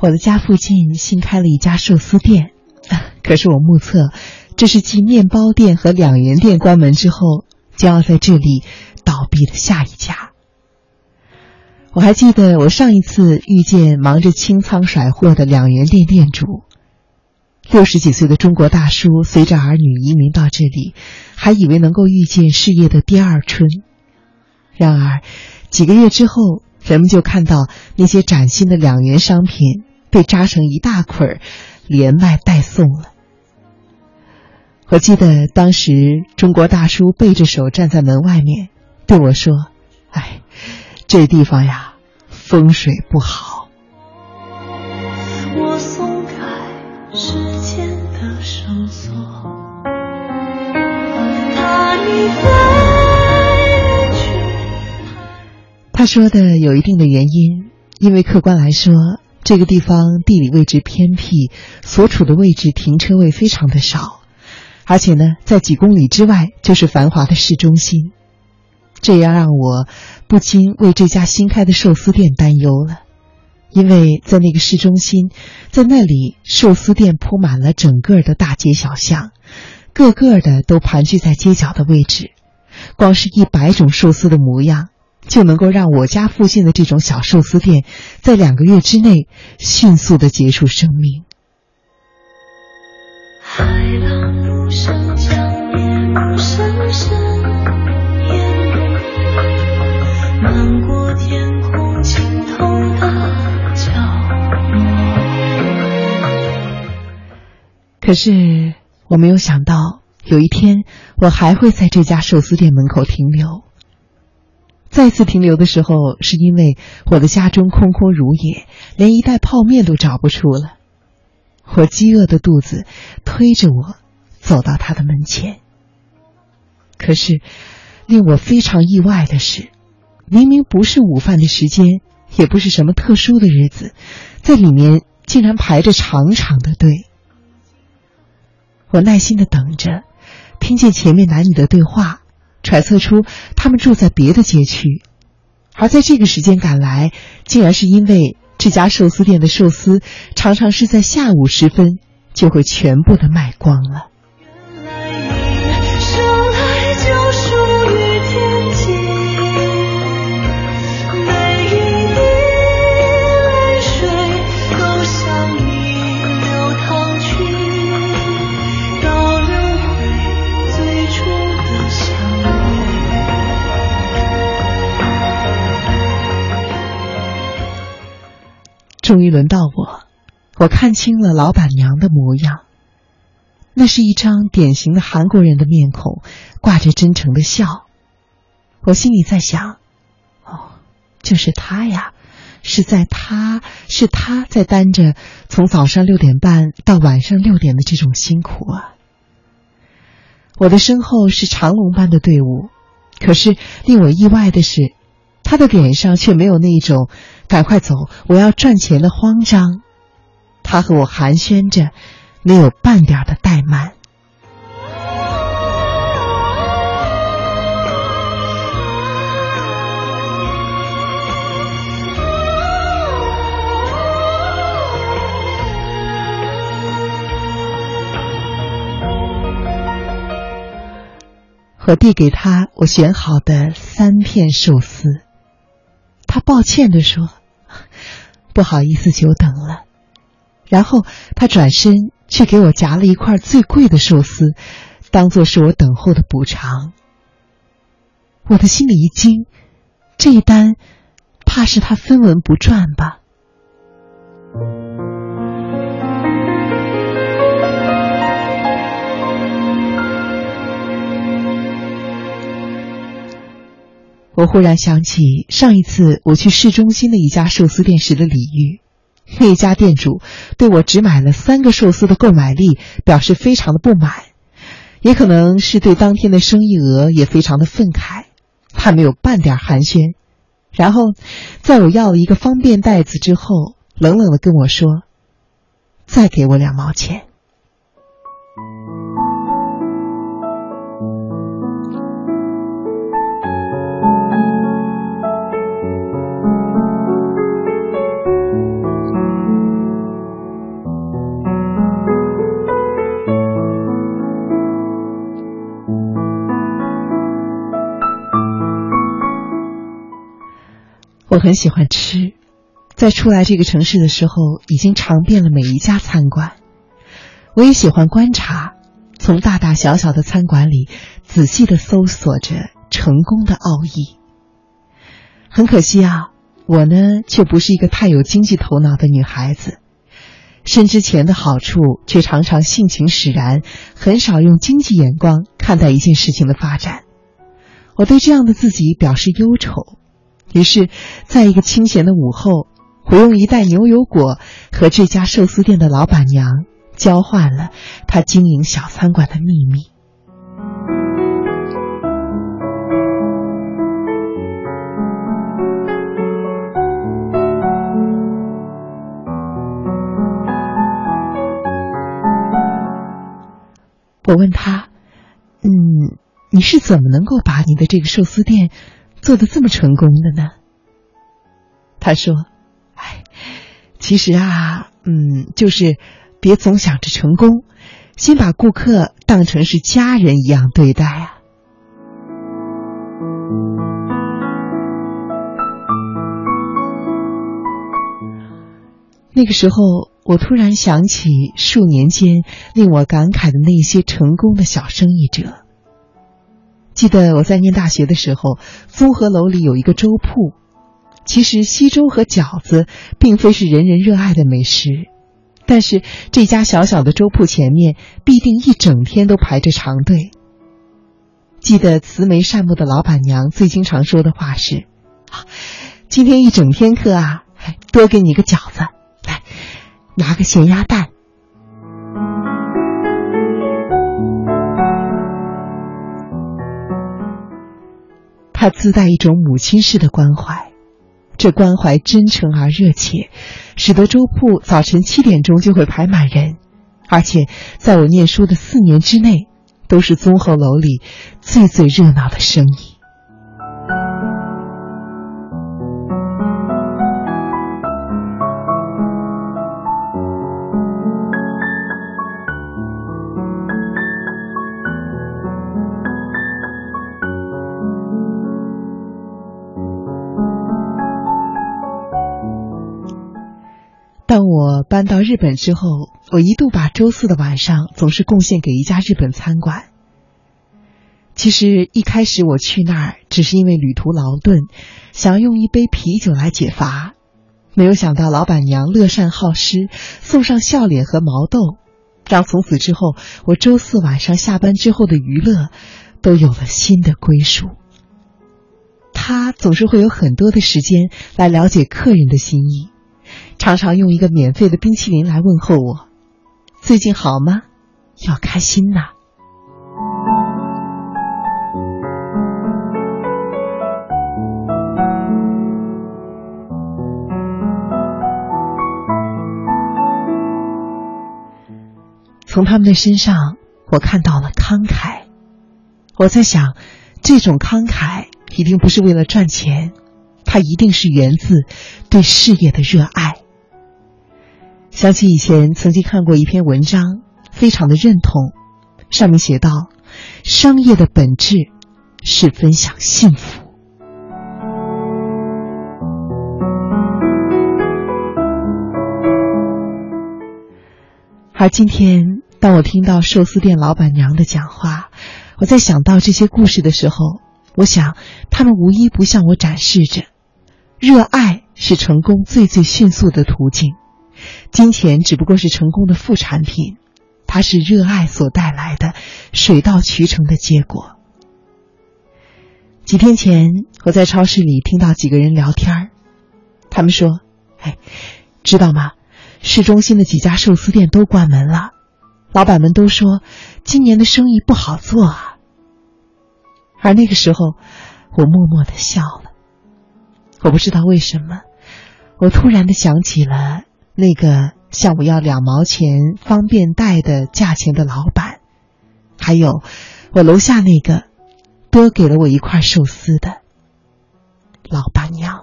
我的家附近新开了一家寿司店，可是我目测，这是继面包店和两元店关门之后，将要在这里倒闭的下一家。我还记得我上一次遇见忙着清仓甩货的两元店店主，六十几岁的中国大叔，随着儿女移民到这里，还以为能够遇见事业的第二春。然而，几个月之后，人们就看到那些崭新的两元商品被扎成一大捆儿，连卖带送了。我记得当时中国大叔背着手站在门外面，对我说：“哎。”这地方呀，风水不好。我松开时间的绳索，他已飞去。他说的有一定的原因，因为客观来说，这个地方地理位置偏僻，所处的位置停车位非常的少，而且呢，在几公里之外就是繁华的市中心。这也让我不禁为这家新开的寿司店担忧了，因为在那个市中心，在那里寿司店铺满了整个的大街小巷，个个的都盘踞在街角的位置，光是一百种寿司的模样，就能够让我家附近的这种小寿司店在两个月之内迅速的结束生命。海浪不声将夜幕深深。可是我没有想到，有一天我还会在这家寿司店门口停留。再次停留的时候，是因为我的家中空空如也，连一袋泡面都找不出了。我饥饿的肚子推着我走到他的门前。可是令我非常意外的是，明明不是午饭的时间，也不是什么特殊的日子，在里面竟然排着长长的队。我耐心的等着，听见前面男女的对话，揣测出他们住在别的街区，而在这个时间赶来，竟然是因为这家寿司店的寿司常常是在下午时分就会全部的卖光了。终于轮到我，我看清了老板娘的模样。那是一张典型的韩国人的面孔，挂着真诚的笑。我心里在想：哦，就是他呀，是在他是他在担着从早上六点半到晚上六点的这种辛苦啊。我的身后是长龙般的队伍，可是令我意外的是。他的脸上却没有那种“赶快走，我要赚钱”的慌张，他和我寒暄着，没有半点的怠慢。我递给他我选好的三片寿司。他抱歉地说：“不好意思，久等了。”然后他转身去给我夹了一块最贵的寿司，当做是我等候的补偿。我的心里一惊，这一单怕是他分文不赚吧。我忽然想起上一次我去市中心的一家寿司店时的李玉，那家店主对我只买了三个寿司的购买力表示非常的不满，也可能是对当天的生意额也非常的愤慨，他没有半点寒暄，然后在我要了一个方便袋子之后，冷冷的跟我说：“再给我两毛钱。”很喜欢吃，在初来这个城市的时候，已经尝遍了每一家餐馆。我也喜欢观察，从大大小小的餐馆里仔细的搜索着成功的奥义。很可惜啊，我呢却不是一个太有经济头脑的女孩子，深知钱的好处，却常常性情使然，很少用经济眼光看待一件事情的发展。我对这样的自己表示忧愁，于是，在一个清闲的午后，我用一袋牛油果和这家寿司店的老板娘。交换了他经营小餐馆的秘密。我问他：“嗯，你是怎么能够把你的这个寿司店做的这么成功的呢？”他说：“哎，其实啊，嗯，就是。”别总想着成功，先把顾客当成是家人一样对待啊！那个时候，我突然想起数年间令我感慨的那些成功的小生意者。记得我在念大学的时候，综合楼里有一个粥铺。其实，稀粥和饺子并非是人人热爱的美食。但是这家小小的粥铺前面必定一整天都排着长队。记得慈眉善目的老板娘最经常说的话是：“啊今天一整天课啊，多给你个饺子，来拿个咸鸭蛋。”它自带一种母亲式的关怀。这关怀真诚而热切，使得粥铺早晨七点钟就会排满人，而且在我念书的四年之内，都是综合楼里最最热闹的生意。我搬到日本之后，我一度把周四的晚上总是贡献给一家日本餐馆。其实一开始我去那儿只是因为旅途劳顿，想要用一杯啤酒来解乏，没有想到老板娘乐善好施，送上笑脸和毛豆，让从此之后我周四晚上下班之后的娱乐都有了新的归属。他总是会有很多的时间来了解客人的心意。常常用一个免费的冰淇淋来问候我，最近好吗？要开心呐！从他们的身上，我看到了慷慨。我在想，这种慷慨一定不是为了赚钱，它一定是源自对事业的热爱。想起以前曾经看过一篇文章，非常的认同。上面写道：“商业的本质是分享幸福。”而今天，当我听到寿司店老板娘的讲话，我在想到这些故事的时候，我想他们无一不向我展示着：热爱是成功最最迅速的途径。金钱只不过是成功的副产品，它是热爱所带来的水到渠成的结果。几天前，我在超市里听到几个人聊天他们说：“哎，知道吗？市中心的几家寿司店都关门了，老板们都说今年的生意不好做啊。”而那个时候，我默默的笑了。我不知道为什么，我突然的想起了。那个向我要两毛钱方便袋的价钱的老板，还有我楼下那个多给了我一块寿司的老板娘。